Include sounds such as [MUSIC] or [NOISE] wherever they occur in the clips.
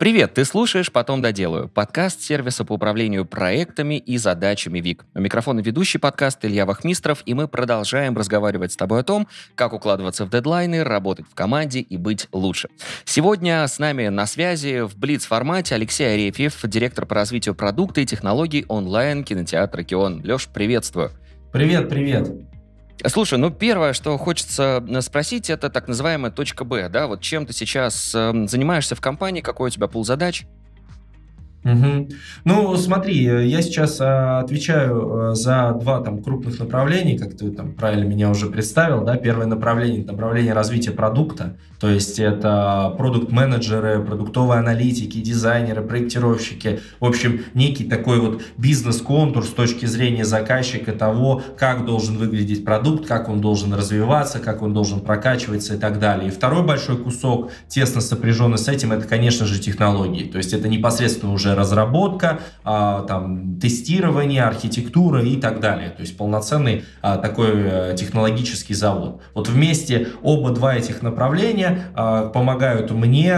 Привет, ты слушаешь «Потом доделаю» — подкаст сервиса по управлению проектами и задачами ВИК. У микрофона ведущий подкаст Илья Вахмистров, и мы продолжаем разговаривать с тобой о том, как укладываться в дедлайны, работать в команде и быть лучше. Сегодня с нами на связи в Блиц-формате Алексей Арефьев, директор по развитию продукта и технологий онлайн-кинотеатра «Кион». Леш, приветствую. Привет, привет. Слушай, ну первое, что хочется э, спросить, это так называемая точка Б, да, вот чем ты сейчас э, занимаешься в компании, какой у тебя пул задач? Угу. Ну, смотри, я сейчас а, отвечаю а, за два там крупных направления, как ты там правильно меня уже представил, да. Первое направление это направление развития продукта, то есть это продукт-менеджеры, продуктовые аналитики, дизайнеры, проектировщики, в общем, некий такой вот бизнес-контур с точки зрения заказчика того, как должен выглядеть продукт, как он должен развиваться, как он должен прокачиваться и так далее. И второй большой кусок, тесно сопряженный с этим, это, конечно же, технологии, то есть это непосредственно уже уже разработка, а, там, тестирование, архитектура и так далее. То есть полноценный а, такой э, технологический завод. Вот вместе оба два этих направления а, помогают мне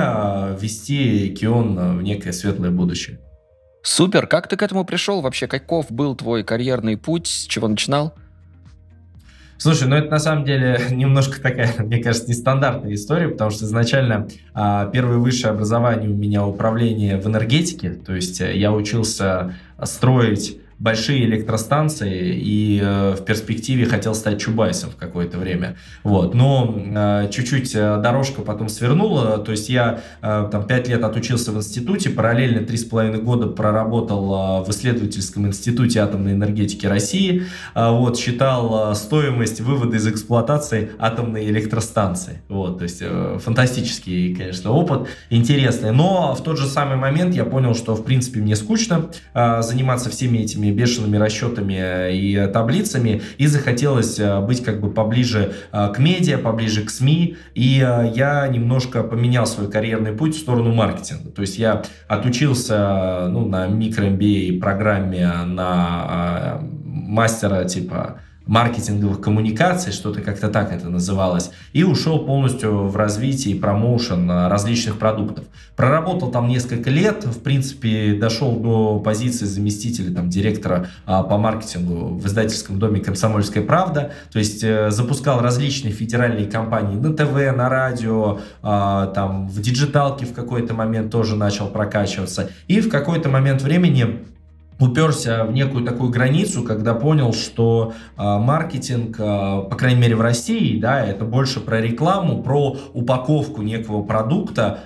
вести Кион в некое светлое будущее. Супер! Как ты к этому пришел вообще? Каков был твой карьерный путь? С чего начинал? Слушай, ну это на самом деле [LAUGHS] немножко такая, [LAUGHS] мне кажется, нестандартная история, потому что изначально а, первое высшее образование у меня управление в энергетике, то есть э, я учился строить большие электростанции и э, в перспективе хотел стать Чубайсом в какое-то время. Вот. Но э, чуть-чуть э, дорожка потом свернула, то есть я э, там пять лет отучился в институте, параллельно три с половиной года проработал э, в исследовательском институте атомной энергетики России, э, вот, считал э, стоимость вывода из эксплуатации атомной электростанции. Вот, то есть э, фантастический, конечно, опыт, интересный. Но в тот же самый момент я понял, что в принципе мне скучно э, заниматься всеми этими бешеными расчетами и таблицами, и захотелось э, быть как бы поближе э, к медиа, поближе к СМИ, и э, я немножко поменял свой карьерный путь в сторону маркетинга. То есть я отучился ну, на микро-MBA программе на мастера типа маркетинговых коммуникаций, что-то как-то так это называлось, и ушел полностью в развитие и промоушен а, различных продуктов. Проработал там несколько лет, в принципе, дошел до позиции заместителя там, директора а, по маркетингу в издательском доме «Комсомольская правда», то есть э, запускал различные федеральные кампании на ТВ, на радио, а, там в диджиталке в какой-то момент тоже начал прокачиваться, и в какой-то момент времени уперся в некую такую границу, когда понял, что э, маркетинг, э, по крайней мере в России, да, это больше про рекламу, про упаковку некого продукта,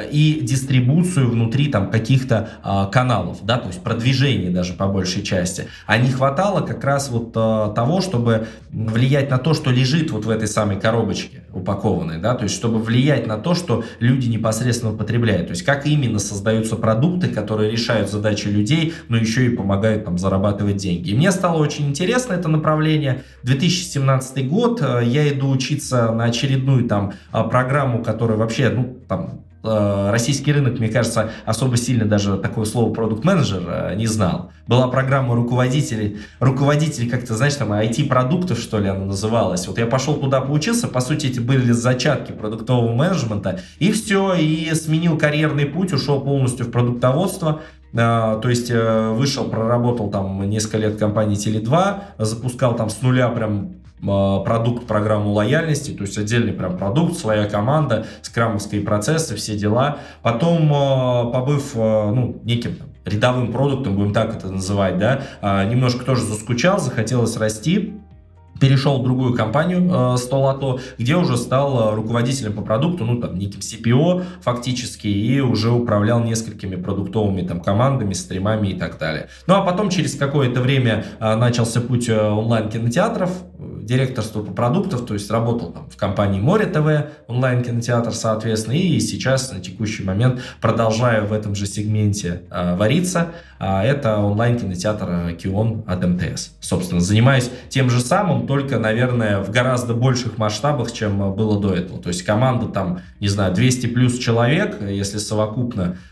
и дистрибуцию внутри там каких-то а, каналов, да, то есть продвижение даже по большей части. А не хватало как раз вот а, того, чтобы влиять на то, что лежит вот в этой самой коробочке упакованной, да, то есть чтобы влиять на то, что люди непосредственно потребляют. То есть как именно создаются продукты, которые решают задачи людей, но еще и помогают там зарабатывать деньги. И мне стало очень интересно это направление. 2017 год, а, я иду учиться на очередную там а, программу, которая вообще, ну, там, Э, российский рынок, мне кажется, особо сильно даже такое слово продукт-менеджер э, не знал. Была программа руководителей, руководителей как-то, знаешь, там IT-продуктов, что ли, она называлась. Вот я пошел туда, поучился, по сути, эти были зачатки продуктового менеджмента, и все, и сменил карьерный путь, ушел полностью в продуктоводство, э, то есть вышел, проработал там несколько лет в компании Теле2, запускал там с нуля прям продукт программу лояльности, то есть отдельный прям продукт, своя команда, скрамовские процессы, все дела. Потом, а, побыв а, ну, неким рядовым продуктом, будем так это называть, да, немножко тоже заскучал, захотелось расти, перешел в другую компанию э, Столото, где уже стал э, руководителем по продукту, ну там неким CPO фактически, и уже управлял несколькими продуктовыми там командами, стримами и так далее. Ну а потом через какое-то время э, начался путь э, онлайн-кинотеатров, директорство по продуктам, то есть работал там в компании Море ТВ, онлайн-кинотеатр, соответственно, и сейчас на текущий момент продолжаю в этом же сегменте э, вариться. А это онлайн-кинотеатр Кион от МТС. Собственно, занимаюсь тем же самым, только, наверное, в гораздо больших масштабах, чем было до этого. То есть команда там, не знаю, 200 плюс человек, если совокупно, э,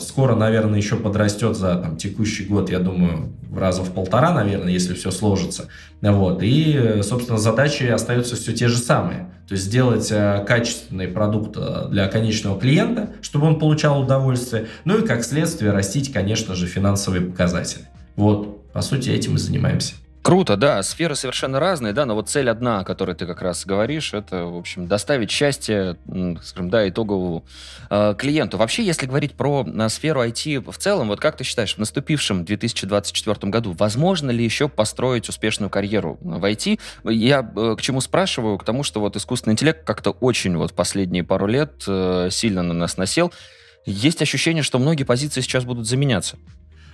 скоро, наверное, еще подрастет за там, текущий год, я думаю, в раза в полтора, наверное, если все сложится. Вот. И собственно, задачи остаются все те же самые. То есть сделать э, качественный продукт э, для конечного клиента, чтобы он получал удовольствие, ну и как следствие растить, конечно же, финансовые показатели. Вот, по сути, этим и занимаемся. Круто, да, сферы совершенно разные, да, но вот цель одна, о которой ты как раз говоришь, это, в общем, доставить счастье, скажем, да, итоговому э, клиенту. Вообще, если говорить про на сферу IT в целом, вот как ты считаешь, в наступившем 2024 году возможно ли еще построить успешную карьеру в IT? Я э, к чему спрашиваю? К тому, что вот искусственный интеллект как-то очень вот последние пару лет э, сильно на нас насел. Есть ощущение, что многие позиции сейчас будут заменяться.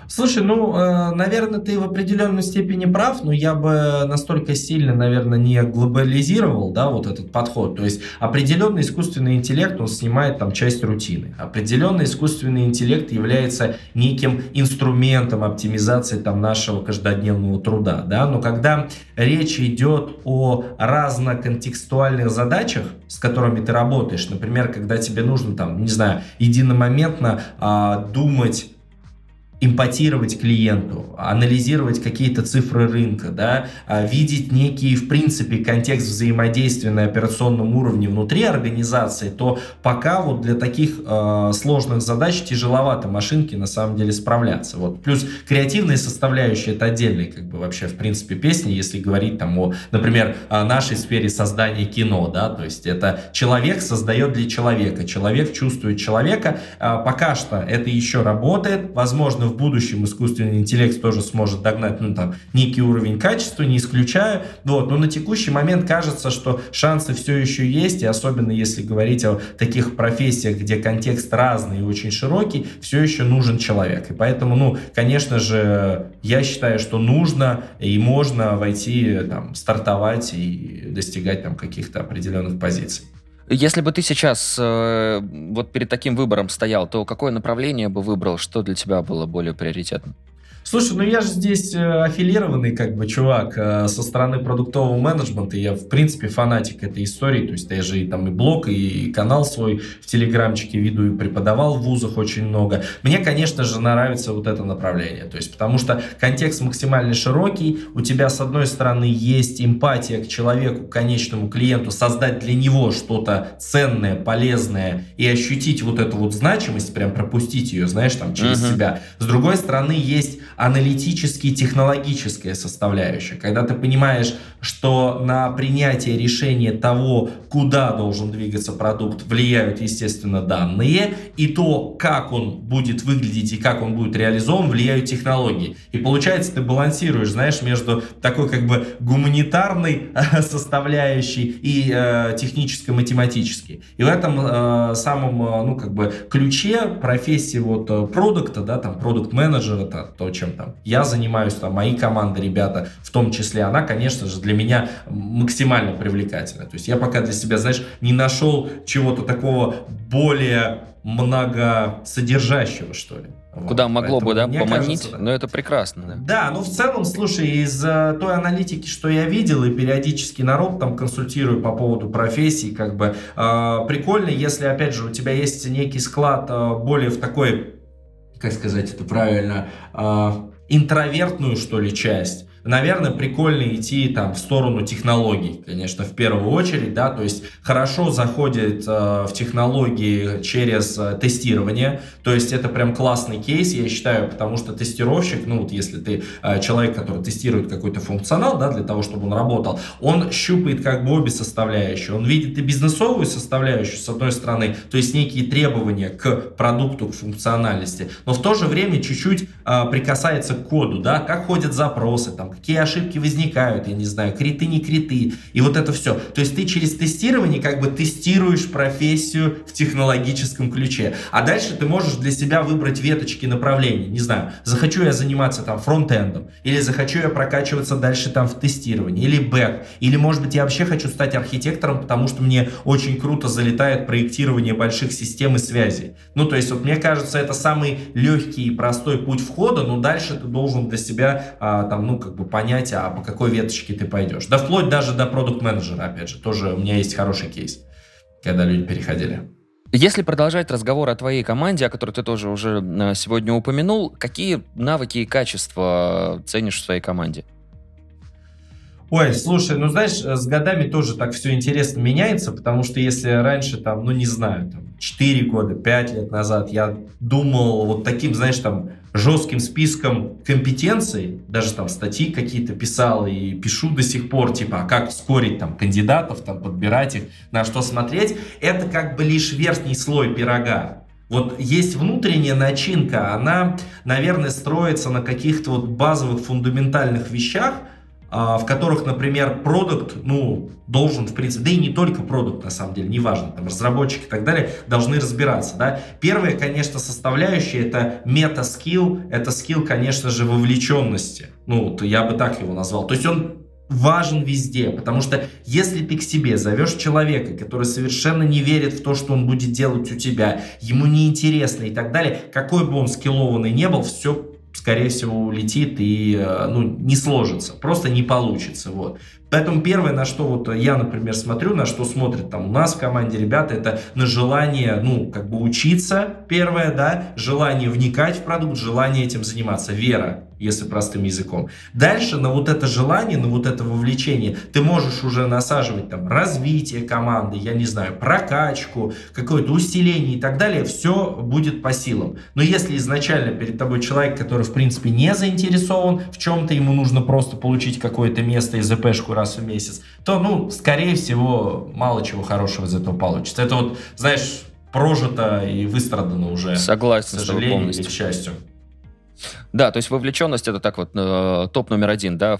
Слушай, ну, э, наверное, ты в определенной степени прав, но я бы настолько сильно, наверное, не глобализировал, да, вот этот подход. То есть определенный искусственный интеллект, он снимает там часть рутины. Определенный искусственный интеллект является неким инструментом оптимизации там нашего каждодневного труда, да. Но когда речь идет о разноконтекстуальных задачах, с которыми ты работаешь, например, когда тебе нужно там, не знаю, единомоментно а, думать импотировать клиенту, анализировать какие-то цифры рынка, да, а, видеть некий, в принципе, контекст взаимодействия на операционном уровне внутри организации, то пока вот для таких э, сложных задач тяжеловато машинке на самом деле справляться. Вот. Плюс креативные составляющие это отдельные, как бы вообще, в принципе, песни, если говорить там о, например, о нашей сфере создания кино, да, то есть это человек создает для человека, человек чувствует человека, а, пока что это еще работает, возможно, в будущем искусственный интеллект тоже сможет догнать, ну, там, некий уровень качества, не исключаю. Вот. Но на текущий момент кажется, что шансы все еще есть, и особенно если говорить о таких профессиях, где контекст разный и очень широкий, все еще нужен человек. И поэтому, ну, конечно же, я считаю, что нужно и можно войти, там, стартовать и достигать там каких-то определенных позиций. Если бы ты сейчас э, вот перед таким выбором стоял, то какое направление бы выбрал, что для тебя было более приоритетным? Слушай, ну я же здесь э, аффилированный как бы чувак э, со стороны продуктового менеджмента. Я, в принципе, фанатик этой истории. То есть я же и там и блог, и канал свой в Телеграмчике веду, и преподавал в вузах очень много. Мне, конечно же, нравится вот это направление. То есть потому что контекст максимально широкий. У тебя, с одной стороны, есть эмпатия к человеку, к конечному клиенту, создать для него что-то ценное, полезное и ощутить вот эту вот значимость, прям пропустить ее, знаешь, там через uh-huh. себя. С другой стороны, есть аналитически технологическая составляющая, когда ты понимаешь, что на принятие решения того, куда должен двигаться продукт, влияют, естественно, данные, и то, как он будет выглядеть и как он будет реализован, влияют технологии. И получается, ты балансируешь, знаешь, между такой как бы гуманитарной составляющей и э, техническо-математической. И в этом э, самом, э, ну, как бы ключе профессии вот э, продукта, да, там, продукт-менеджера, то, чем там я занимаюсь, там, мои команды, ребята, в том числе, она, конечно же, для меня максимально привлекательна. То есть я пока для себя, знаешь, не нашел чего-то такого более многосодержащего, что ли. Куда вот, могло бы, да, поманить, кажется, но это прекрасно, да. Да, ну в целом, слушай, из э, той аналитики, что я видел, и периодически народ там консультирую по поводу профессии, как бы э, прикольно, если, опять же, у тебя есть некий склад э, более в такой, как сказать это правильно, э, интровертную, что ли, часть, наверное, прикольно идти там в сторону технологий, конечно, в первую очередь, да, то есть хорошо заходит э, в технологии через э, тестирование, то есть это прям классный кейс, я считаю, потому что тестировщик, ну вот если ты э, человек, который тестирует какой-то функционал, да, для того, чтобы он работал, он щупает как бы обе составляющие, он видит и бизнесовую составляющую, с одной стороны, то есть некие требования к продукту, к функциональности, но в то же время чуть-чуть э, прикасается к коду, да, как ходят запросы, там, какие ошибки возникают, я не знаю, криты, не криты, и вот это все. То есть ты через тестирование как бы тестируешь профессию в технологическом ключе. А дальше ты можешь для себя выбрать веточки направлений. Не знаю, захочу я заниматься там фронтендом, или захочу я прокачиваться дальше там в тестировании, или бэк, или может быть я вообще хочу стать архитектором, потому что мне очень круто залетает проектирование больших систем и связей. Ну, то есть вот мне кажется, это самый легкий и простой путь входа, но дальше ты должен для себя а, там, ну, как бы понять, а по какой веточке ты пойдешь. Да вплоть даже до продукт-менеджера, опять же, тоже у меня есть хороший кейс, когда люди переходили. Если продолжать разговор о твоей команде, о которой ты тоже уже э, сегодня упомянул, какие навыки и качества ценишь в своей команде? Ой, слушай, ну знаешь, с годами тоже так все интересно меняется, потому что если раньше там, ну не знаю, там 4 года, 5 лет назад я думал вот таким, знаешь, там жестким списком компетенций, даже там статьи какие-то писал и пишу до сих пор, типа, а как скорить там кандидатов, там подбирать их, на что смотреть, это как бы лишь верхний слой пирога. Вот есть внутренняя начинка, она, наверное, строится на каких-то вот базовых фундаментальных вещах, в которых, например, продукт, ну, должен, в принципе, да и не только продукт, на самом деле, неважно, там, разработчики и так далее, должны разбираться, да. Первая, конечно, составляющая, это мета-скилл, это скилл, конечно же, вовлеченности, ну, я бы так его назвал, то есть он важен везде, потому что если ты к себе зовешь человека, который совершенно не верит в то, что он будет делать у тебя, ему неинтересно и так далее, какой бы он скиллованный не был, все скорее всего, улетит и э, ну, не сложится, просто не получится. Вот. Поэтому первое, на что вот я, например, смотрю, на что смотрят там у нас в команде ребята, это на желание, ну, как бы учиться, первое, да, желание вникать в продукт, желание этим заниматься, вера если простым языком. Дальше на вот это желание, на вот это вовлечение ты можешь уже насаживать там развитие команды, я не знаю, прокачку, какое-то усиление и так далее, все будет по силам. Но если изначально перед тобой человек, который в принципе не заинтересован в чем-то, ему нужно просто получить какое-то место и ЗПшку раз в месяц, то, ну, скорее всего, мало чего хорошего из этого получится. Это вот, знаешь, прожито и выстрадано уже. Согласен к сожалению или к счастью. Да, то есть вовлеченность это так вот э, топ номер один, да,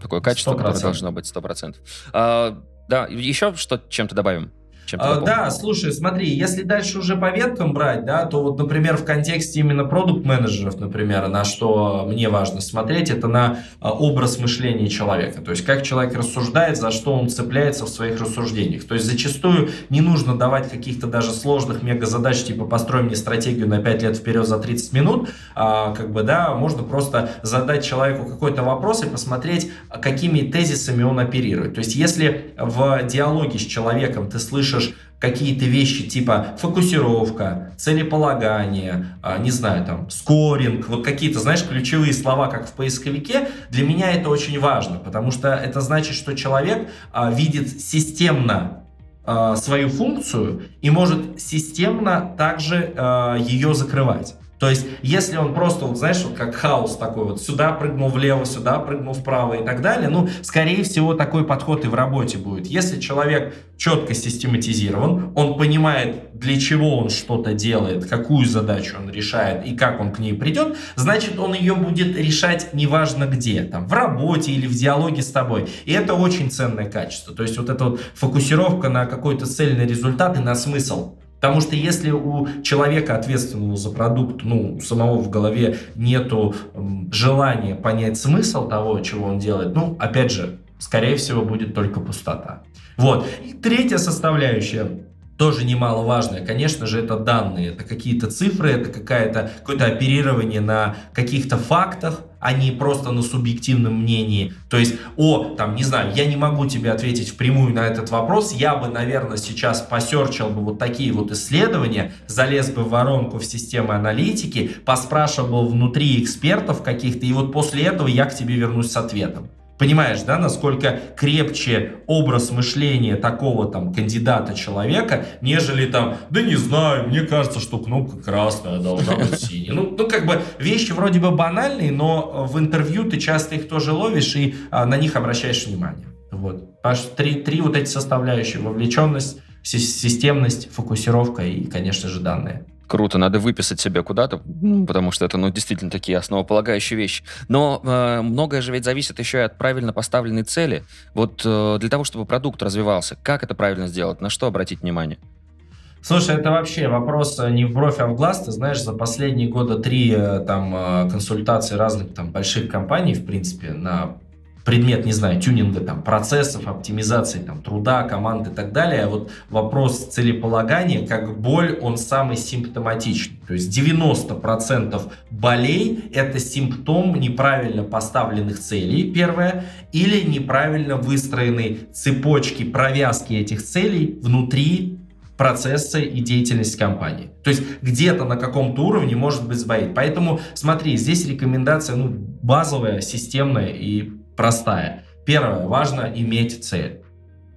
такое качество, 100%. которое должно быть 100%. А, да, еще что чем-то добавим? Чем а, Да, слушай, смотри, если дальше уже по веткам брать, да, то вот, например, в контексте именно продукт-менеджеров, например, на что мне важно смотреть, это на а, образ мышления человека. То есть, как человек рассуждает, за что он цепляется в своих рассуждениях. То есть, зачастую не нужно давать каких-то даже сложных мега-задач, типа построим мне стратегию на 5 лет вперед за 30 минут, а, как бы, да, можно просто задать человеку какой-то вопрос и посмотреть, какими тезисами он оперирует. То есть, если в диалоге с человеком ты слышишь слышишь какие-то вещи типа фокусировка, целеполагание, а, не знаю, там, скоринг, вот какие-то, знаешь, ключевые слова, как в поисковике, для меня это очень важно, потому что это значит, что человек а, видит системно а, свою функцию и может системно также ее закрывать. То есть, если он просто, вот, знаешь, вот как хаос такой, вот сюда прыгнул влево, сюда прыгнул вправо и так далее, ну, скорее всего, такой подход и в работе будет. Если человек четко систематизирован, он понимает, для чего он что-то делает, какую задачу он решает и как он к ней придет, значит, он ее будет решать неважно где, там, в работе или в диалоге с тобой. И это очень ценное качество. То есть, вот эта вот фокусировка на какой-то цельный результат и на смысл. Потому что если у человека, ответственного за продукт, ну, у самого в голове нету желания понять смысл того, чего он делает, ну, опять же, скорее всего, будет только пустота. Вот. И третья составляющая тоже немаловажное, конечно же, это данные, это какие-то цифры, это какая-то, какое-то оперирование на каких-то фактах, а не просто на субъективном мнении. То есть, о, там, не знаю, я не могу тебе ответить впрямую на этот вопрос, я бы, наверное, сейчас посерчил бы вот такие вот исследования, залез бы в воронку в системы аналитики, поспрашивал внутри экспертов каких-то, и вот после этого я к тебе вернусь с ответом. Понимаешь, да, насколько крепче образ мышления такого там кандидата человека, нежели там, да не знаю, мне кажется, что кнопка красная должна быть [LAUGHS] синяя. Ну, ну, как бы вещи вроде бы банальные, но в интервью ты часто их тоже ловишь и а, на них обращаешь внимание. Вот. Паш, три, три вот эти составляющие. Вовлеченность, системность, фокусировка и, конечно же, данные. Круто, надо выписать себя куда-то, потому что это, ну, действительно такие основополагающие вещи. Но э, многое же ведь зависит еще и от правильно поставленной цели. Вот э, для того, чтобы продукт развивался, как это правильно сделать, на что обратить внимание? Слушай, это вообще вопрос э, не в бровь, а в глаз. Ты знаешь, за последние года три э, там э, консультации разных там больших компаний, в принципе, на предмет, не знаю, тюнинга там, процессов, оптимизации там, труда, команд и так далее, вот вопрос целеполагания, как боль, он самый симптоматичный. То есть 90% болей – это симптом неправильно поставленных целей, первое, или неправильно выстроенной цепочки провязки этих целей внутри процессы и деятельность компании. То есть где-то на каком-то уровне может быть сбоит. Поэтому смотри, здесь рекомендация ну, базовая, системная и простая. первое, важно иметь цель.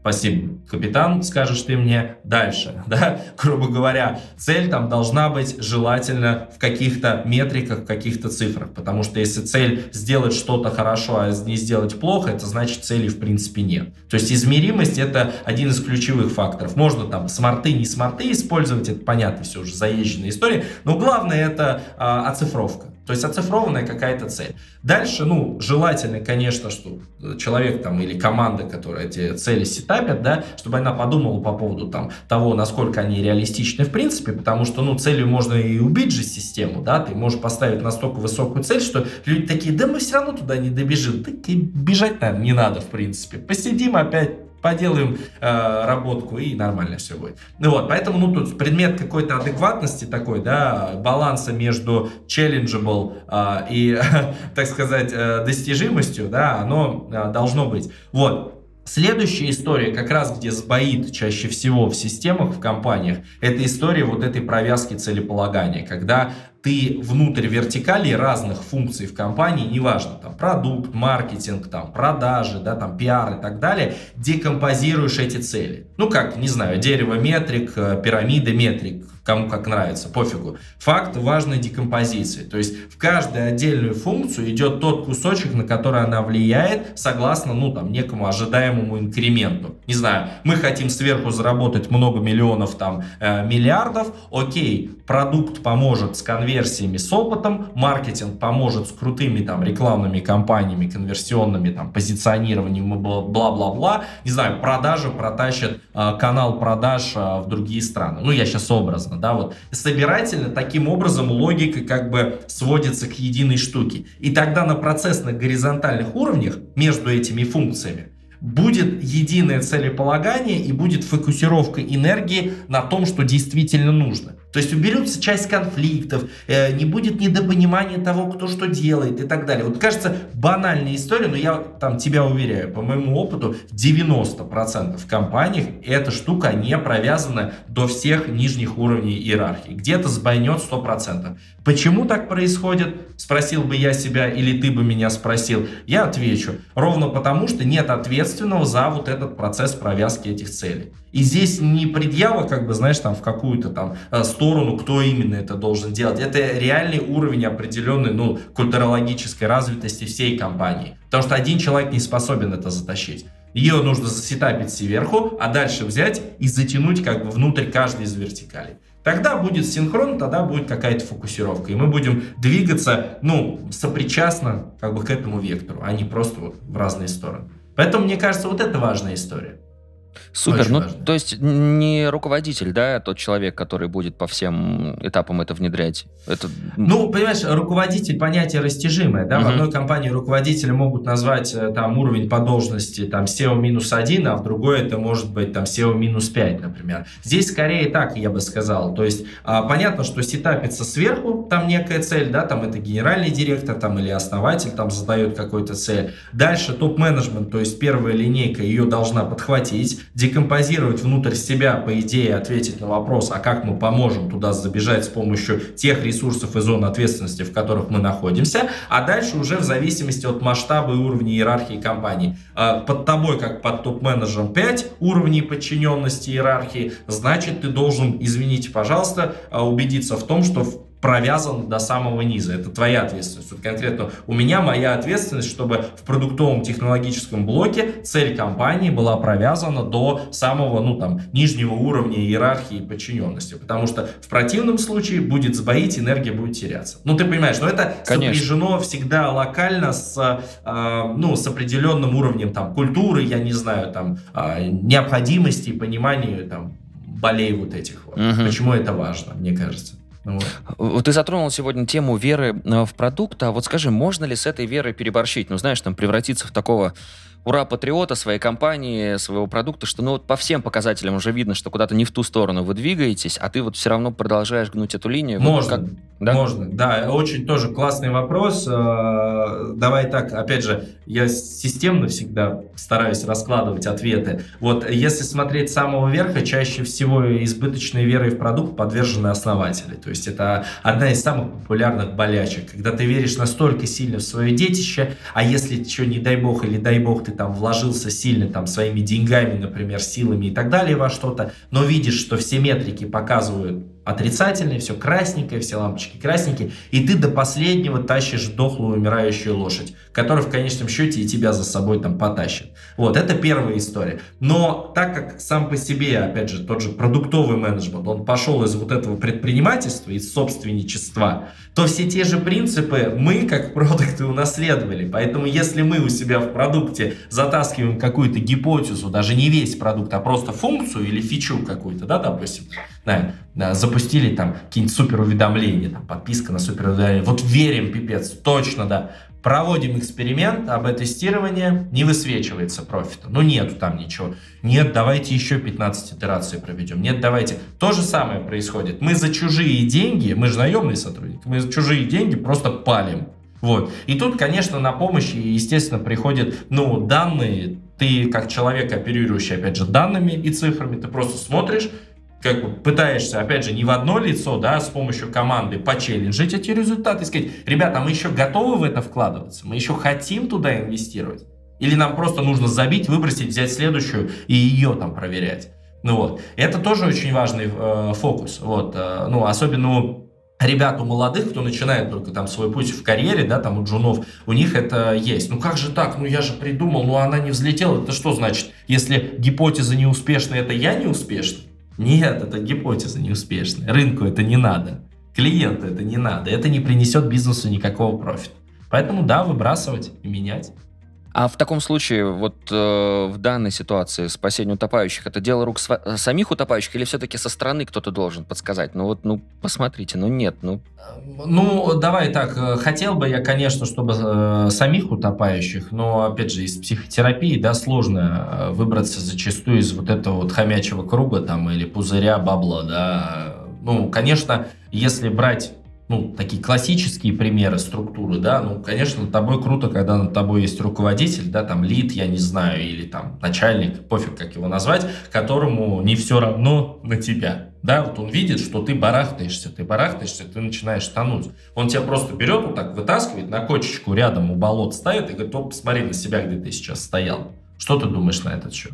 Спасибо, капитан, скажешь ты мне дальше, [LAUGHS] да, грубо говоря, цель там должна быть желательно в каких-то метриках, в каких-то цифрах, потому что если цель сделать что-то хорошо, а не сделать плохо, это значит цели в принципе нет. То есть измеримость это один из ключевых факторов. Можно там смарты, не смарты использовать, это понятно, все уже заезженная история, но главное это а, оцифровка. То есть оцифрованная какая-то цель. Дальше, ну, желательно, конечно, что человек там или команда, которая эти цели сетапят, да, чтобы она подумала по поводу там того, насколько они реалистичны в принципе, потому что, ну, целью можно и убить же систему, да, ты можешь поставить настолько высокую цель, что люди такие, да мы все равно туда не добежим, так и бежать, наверное, не надо, в принципе. Посидим опять поделаем э, работку и нормально все будет. Ну вот, поэтому ну тут предмет какой-то адекватности такой, да, баланса между challengeable э, и, [LAUGHS] так сказать, э, достижимостью, да, оно э, должно быть. Вот. Следующая история, как раз где сбоит чаще всего в системах, в компаниях, это история вот этой провязки целеполагания, когда ты внутрь вертикали разных функций в компании, неважно, там, продукт, маркетинг, там, продажи, да, там, пиар и так далее, декомпозируешь эти цели. Ну, как, не знаю, дерево метрик, э, пирамида метрик, кому как нравится, пофигу. Факт важной декомпозиции. То есть в каждую отдельную функцию идет тот кусочек, на который она влияет, согласно, ну, там, некому ожидаемому инкременту. Не знаю, мы хотим сверху заработать много миллионов, там, э, миллиардов, окей, продукт поможет с конверсиями, с опытом, маркетинг поможет с крутыми, там, рекламными кампаниями, конверсионными, там, позиционированием, бла-бла-бла. Не знаю, продажи протащит э, канал продаж э, в другие страны. Ну, я сейчас образно собственно, да, вот собирательно таким образом логика как бы сводится к единой штуке. И тогда на процессных горизонтальных уровнях между этими функциями будет единое целеполагание и будет фокусировка энергии на том, что действительно нужно. То есть уберется часть конфликтов, э, не будет недопонимания того, кто что делает и так далее. Вот кажется банальная история, но я там тебя уверяю, по моему опыту, в 90% компаниях эта штука не провязана до всех нижних уровней иерархии. Где-то сбойнет 100%. Почему так происходит? Спросил бы я себя или ты бы меня спросил. Я отвечу. Ровно потому, что нет ответственного за вот этот процесс провязки этих целей. И здесь не предъява, как бы, знаешь, там в какую-то там э, сторону, кто именно это должен делать. Это реальный уровень определенной, ну, культурологической развитости всей компании. Потому что один человек не способен это затащить. Ее нужно засетапить сверху, а дальше взять и затянуть как бы внутрь каждой из вертикалей. Тогда будет синхрон, тогда будет какая-то фокусировка. И мы будем двигаться, ну, сопричастно как бы к этому вектору, а не просто вот в разные стороны. Поэтому, мне кажется, вот это важная история. Супер. Очень ну, важно. то есть не руководитель, да, тот человек, который будет по всем этапам это внедрять. Это... Ну, понимаешь, руководитель понятие растяжимое, да. Угу. В одной компании руководители могут назвать э, там уровень по должности там SEO минус один, а в другой это может быть там SEO минус 5, например. Здесь скорее так, я бы сказал. То есть а, понятно, что сетапится сверху, там некая цель, да, там это генеральный директор там или основатель там задает какую-то цель. Дальше топ-менеджмент, то есть первая линейка ее должна подхватить декомпозировать внутрь себя, по идее, ответить на вопрос, а как мы поможем туда забежать с помощью тех ресурсов и зон ответственности, в которых мы находимся, а дальше уже в зависимости от масштаба и уровня иерархии компании. А, под тобой, как под топ-менеджером, 5 уровней подчиненности иерархии, значит, ты должен, извините, пожалуйста, а, убедиться в том, что провязан до самого низа. Это твоя ответственность. Вот конкретно у меня моя ответственность, чтобы в продуктовом технологическом блоке цель компании была провязана до самого, ну там, нижнего уровня иерархии подчиненности. Потому что в противном случае будет сбоить, энергия будет теряться. Ну, ты понимаешь, но это Конечно. сопряжено всегда локально с, э, ну, с определенным уровнем там культуры, я не знаю, там, э, необходимости и понимания там болей вот этих вот. Угу. Почему это важно, мне кажется. Вот. Ты затронул сегодня тему веры э, в продукт, а вот скажи, можно ли с этой верой переборщить? Ну, знаешь, там превратиться в такого ура-патриота своей компании, своего продукта, что ну вот по всем показателям уже видно, что куда-то не в ту сторону вы двигаетесь, а ты вот все равно продолжаешь гнуть эту линию. Можно, вот как... да? можно, да, очень тоже классный вопрос. Э, давай так, опять же, я системно всегда стараюсь раскладывать ответы. Вот если смотреть с самого верха, чаще всего избыточной верой в продукт подвержены основатели. То есть это одна из самых популярных болячек, когда ты веришь настолько сильно в свое детище, а если что, не дай бог или дай бог, ты там вложился сильно там своими деньгами, например, силами и так далее во что-то, но видишь, что все метрики показывают отрицательные, все красненькое, все лампочки красненькие, и ты до последнего тащишь дохлую умирающую лошадь, которая в конечном счете и тебя за собой там потащит. Вот, это первая история. Но так как сам по себе, опять же, тот же продуктовый менеджмент, он пошел из вот этого предпринимательства, из собственничества, то все те же принципы мы, как продукты, унаследовали. Поэтому если мы у себя в продукте затаскиваем какую-то гипотезу, даже не весь продукт, а просто функцию или фичу какую-то, да, допустим, да, запустили там какие-нибудь супер уведомления, там, подписка на супер уведомления, вот верим, пипец, точно, да, проводим эксперимент, об тестирование, не высвечивается профита. Ну, нету там ничего. Нет, давайте еще 15 итераций проведем. Нет, давайте. То же самое происходит. Мы за чужие деньги, мы же наемные сотрудники, мы за чужие деньги просто палим. Вот. И тут, конечно, на помощь, естественно, приходят, ну, данные. Ты, как человек, оперирующий, опять же, данными и цифрами, ты просто смотришь, как бы пытаешься, опять же, не в одно лицо, да, с помощью команды почелленджить эти результаты и сказать, ребята, мы еще готовы в это вкладываться, мы еще хотим туда инвестировать, или нам просто нужно забить, выбросить, взять следующую и ее там проверять. Ну вот, это тоже очень важный э, фокус, вот, э, ну, особенно у ребят, у молодых, кто начинает только там свой путь в карьере, да, там у джунов, у них это есть. Ну как же так? Ну я же придумал, ну она не взлетела. Это что значит? Если гипотеза неуспешная, это я неуспешный? Нет, это гипотеза неуспешная. Рынку это не надо. Клиенту это не надо. Это не принесет бизнесу никакого профита. Поэтому да, выбрасывать и менять. А в таком случае, вот э, в данной ситуации спасение утопающих, это дело рук сва- самих утопающих или все-таки со стороны кто-то должен подсказать? Ну вот, ну посмотрите, ну нет, ну... Ну, давай так, э, хотел бы я, конечно, чтобы э, самих утопающих, но, опять же, из психотерапии, да, сложно э, выбраться зачастую из вот этого вот хомячего круга там или пузыря бабла, да. Ну, конечно, если брать ну, такие классические примеры структуры, да, ну, конечно, над тобой круто, когда над тобой есть руководитель, да, там, лид, я не знаю, или там начальник, пофиг, как его назвать, которому не все равно на тебя, да, вот он видит, что ты барахтаешься, ты барахтаешься, ты начинаешь тонуть. Он тебя просто берет, вот так вытаскивает, на кочечку рядом у болот ставит и говорит, посмотри на себя, где ты сейчас стоял. Что ты думаешь на этот счет?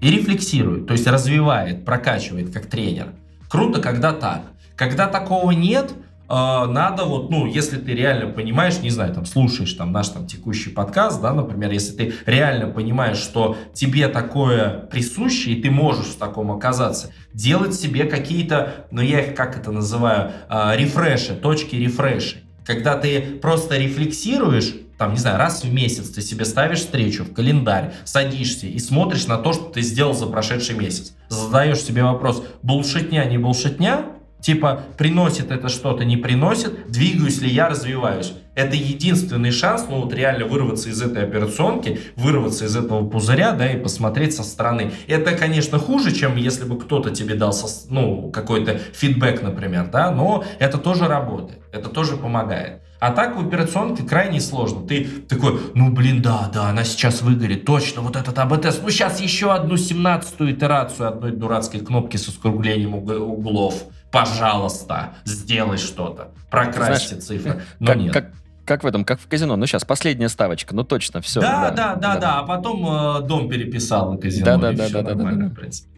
И рефлексирует, то есть развивает, прокачивает как тренер. Круто, когда так. Когда такого нет, надо вот, ну, если ты реально понимаешь, не знаю, там, слушаешь там наш там текущий подкаст, да, например, если ты реально понимаешь, что тебе такое присуще, и ты можешь в таком оказаться, делать себе какие-то, ну, я их, как это называю, а, рефреши, точки рефреши. Когда ты просто рефлексируешь, там, не знаю, раз в месяц ты себе ставишь встречу в календарь, садишься и смотришь на то, что ты сделал за прошедший месяц. Задаешь себе вопрос, булшитня, не булшитня, Типа, приносит это что-то, не приносит, двигаюсь ли я, развиваюсь. Это единственный шанс, ну вот реально вырваться из этой операционки, вырваться из этого пузыря, да, и посмотреть со стороны. Это, конечно, хуже, чем если бы кто-то тебе дал, со, ну, какой-то фидбэк, например, да, но это тоже работает, это тоже помогает. А так в операционке крайне сложно. Ты такой, ну блин, да, да, она сейчас выгорит, точно, вот этот АБТС. Ну сейчас еще одну семнадцатую итерацию одной дурацкой кнопки со скруглением углов пожалуйста, сделай что-то, прокрасьте цифры. Но как, нет. Как, как в этом, как в казино. Ну, сейчас последняя ставочка, ну точно, все. Да, да, да, да, да. А потом э, дом переписал на казино. Да, да, да, да, да, да, в принципе.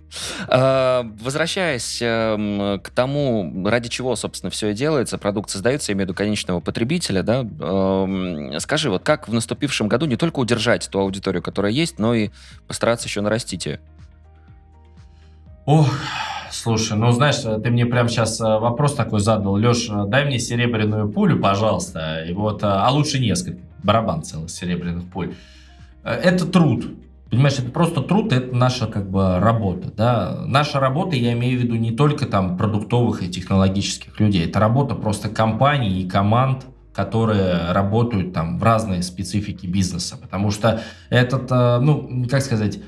А, возвращаясь эм, к тому, ради чего, собственно, все и делается, продукт создается, я имею в виду конечного потребителя, да, эм, скажи, вот как в наступившем году не только удержать ту аудиторию, которая есть, но и постараться еще нарастить ее? Ох, Слушай, ну знаешь, ты мне прямо сейчас э, вопрос такой задал. Леш, э, дай мне серебряную пулю, пожалуйста. И вот, э, а лучше несколько. Барабан целых серебряных пуль. Это труд. Понимаешь, это просто труд, это наша как бы работа. Да? Наша работа, я имею в виду не только там продуктовых и технологических людей. Это работа просто компаний и команд, которые работают там в разной специфике бизнеса. Потому что этот, ну, как сказать,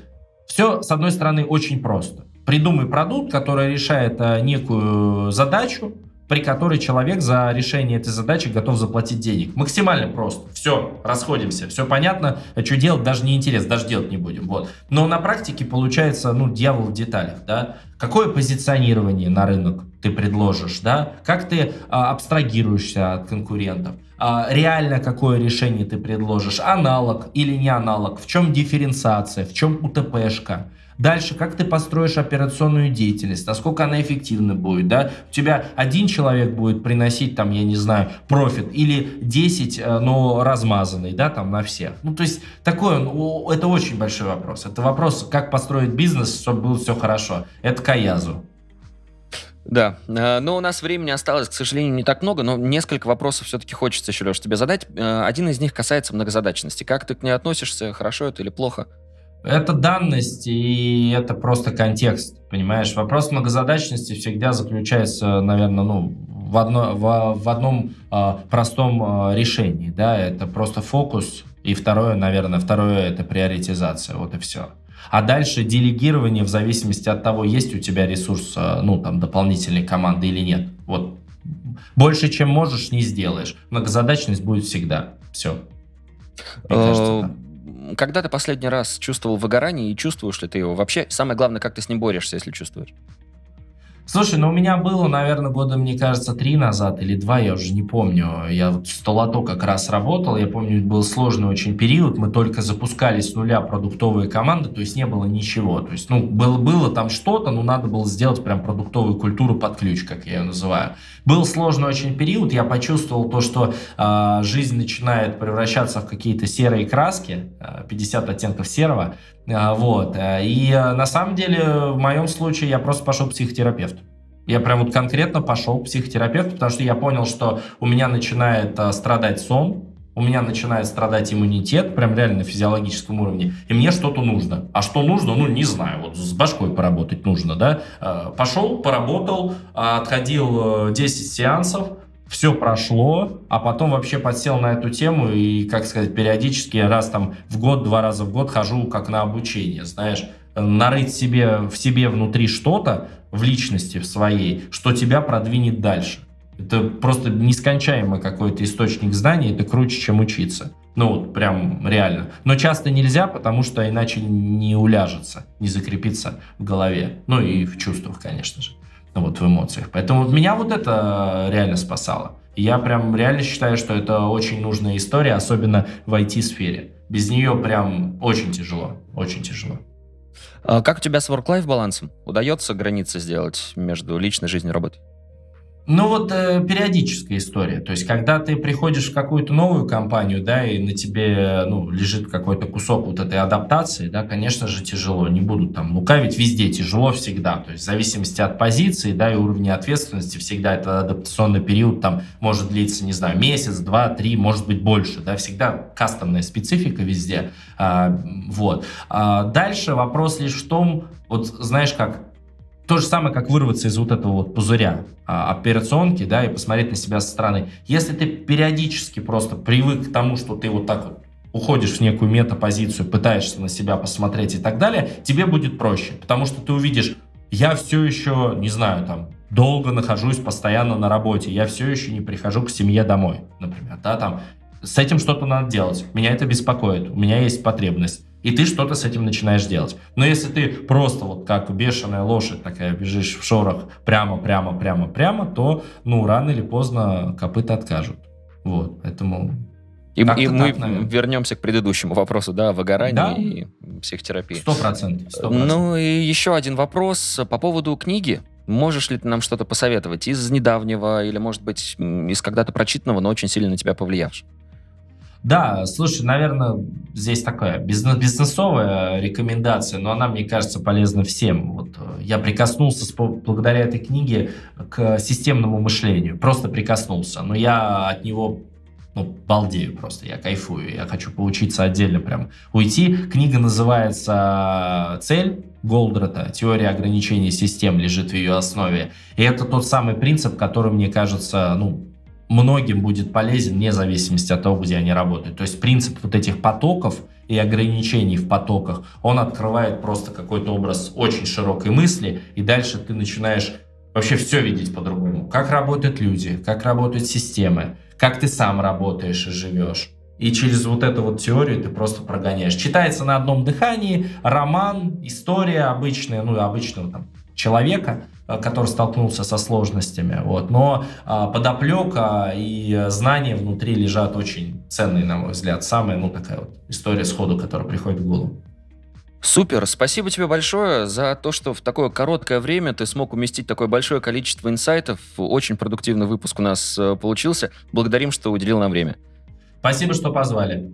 все, с одной стороны, очень просто. Придумай продукт, который решает а, некую задачу, при которой человек за решение этой задачи готов заплатить денег. Максимально просто. Все, расходимся, все понятно, а что делать, даже не интересно, даже делать не будем. Вот. Но на практике получается, ну, дьявол в деталях, да. Какое позиционирование на рынок? ты предложишь, да, как ты а, абстрагируешься от конкурентов, а, реально какое решение ты предложишь, аналог или не аналог, в чем дифференциация, в чем УТПшка, Дальше, как ты построишь операционную деятельность, насколько она эффективна будет, да? У тебя один человек будет приносить, там, я не знаю, профит, или 10, э, но размазанный, да, там, на всех. Ну, то есть, такой, ну, это очень большой вопрос. Это вопрос, как построить бизнес, чтобы было все хорошо. Это Каязу. Да, э, но у нас времени осталось, к сожалению, не так много, но несколько вопросов все-таки хочется еще, Леш, тебе задать. Э, один из них касается многозадачности. Как ты к ней относишься, хорошо это или плохо? Это данность и это просто контекст, понимаешь? Вопрос многозадачности всегда заключается, наверное, ну, в, одно, в, в одном э, простом э, решении, да, это просто фокус, и второе, наверное, второе это приоритизация, вот и все. А дальше делегирование в зависимости от того, есть у тебя ресурс, э, ну, там, дополнительной команды или нет. Вот. Больше, чем можешь, не сделаешь. Многозадачность будет всегда. Все. Мне кажется, когда ты последний раз чувствовал выгорание и чувствуешь ли ты его? Вообще, самое главное, как ты с ним борешься, если чувствуешь? Слушай, ну у меня было, наверное, года, мне кажется, три назад или два, я уже не помню. Я вот в Столото как раз работал, я помню, был сложный очень период, мы только запускали с нуля продуктовые команды, то есть не было ничего. То есть, ну, было, было там что-то, но надо было сделать прям продуктовую культуру под ключ, как я ее называю. Был сложный очень период, я почувствовал то, что э, жизнь начинает превращаться в какие-то серые краски, э, а, 50 оттенков серого, а, вот. Э, и э, на самом деле в моем случае я просто пошел к психотерапевту. Я прям вот конкретно пошел к психотерапевту, потому что я понял, что у меня начинает э, страдать сон, у меня начинает страдать иммунитет, прям реально на физиологическом уровне, и мне что-то нужно. А что нужно, ну, не знаю, вот с башкой поработать нужно, да. Пошел, поработал, отходил 10 сеансов, все прошло, а потом вообще подсел на эту тему и, как сказать, периодически раз там в год, два раза в год хожу как на обучение, знаешь, нарыть себе, в себе внутри что-то, в личности в своей, что тебя продвинет дальше. Это просто нескончаемый какой-то источник знаний, это круче, чем учиться. Ну вот, прям реально. Но часто нельзя, потому что иначе не уляжется, не закрепится в голове. Ну и в чувствах, конечно же вот в эмоциях. Поэтому меня вот это реально спасало. я прям реально считаю, что это очень нужная история, особенно в IT-сфере. Без нее прям очень тяжело, очень тяжело. А как у тебя с work-life балансом? Удается границы сделать между личной жизнью и работой? Ну вот э, периодическая история. То есть, когда ты приходишь в какую-то новую компанию, да, и на тебе ну, лежит какой-то кусок вот этой адаптации, да, конечно же, тяжело. Не буду там лукавить, везде тяжело всегда. То есть, в зависимости от позиции, да, и уровня ответственности, всегда этот адаптационный период там может длиться, не знаю, месяц, два, три, может быть, больше, да, всегда кастомная специфика везде. А, вот. А дальше вопрос лишь в том, вот знаешь как, то же самое, как вырваться из вот этого вот пузыря а, операционки, да, и посмотреть на себя со стороны. Если ты периодически просто привык к тому, что ты вот так вот уходишь в некую метапозицию, пытаешься на себя посмотреть и так далее, тебе будет проще, потому что ты увидишь, я все еще, не знаю, там, долго нахожусь постоянно на работе, я все еще не прихожу к семье домой, например, да, там, с этим что-то надо делать, меня это беспокоит, у меня есть потребность. И ты что-то с этим начинаешь делать. Но если ты просто вот как бешеная лошадь такая бежишь в шорах прямо, прямо, прямо, прямо, то, ну, рано или поздно копыта откажут. Вот, поэтому... И, и мы наверное. вернемся к предыдущему вопросу, да, выгорания да? и психотерапии. Сто процентов. Ну и еще один вопрос по поводу книги. Можешь ли ты нам что-то посоветовать из недавнего или, может быть, из когда-то прочитанного, но очень сильно на тебя повлиявшего? Да, слушай, наверное, здесь такая бизнес бизнесовая рекомендация, но она, мне кажется, полезна всем. Вот э, я прикоснулся с, благодаря этой книге к системному мышлению, просто прикоснулся, но я от него ну, балдею просто, я кайфую, я хочу поучиться отдельно прям уйти. Книга называется «Цель», Голдрата, теория ограничений систем лежит в ее основе. И это тот самый принцип, который, мне кажется, ну, многим будет полезен вне зависимости от того, где они работают. То есть принцип вот этих потоков и ограничений в потоках, он открывает просто какой-то образ очень широкой мысли, и дальше ты начинаешь вообще все видеть по-другому. Как работают люди, как работают системы, как ты сам работаешь и живешь. И через вот эту вот теорию ты просто прогоняешь. Читается на одном дыхании роман, история обычная, ну, обычного там человека, который столкнулся со сложностями. Вот. Но а, подоплека и знания внутри лежат очень ценные, на мой взгляд. Самая, ну, такая вот история сходу, которая приходит в голову. Супер, спасибо тебе большое за то, что в такое короткое время ты смог уместить такое большое количество инсайтов. Очень продуктивный выпуск у нас э, получился. Благодарим, что уделил нам время. Спасибо, что позвали.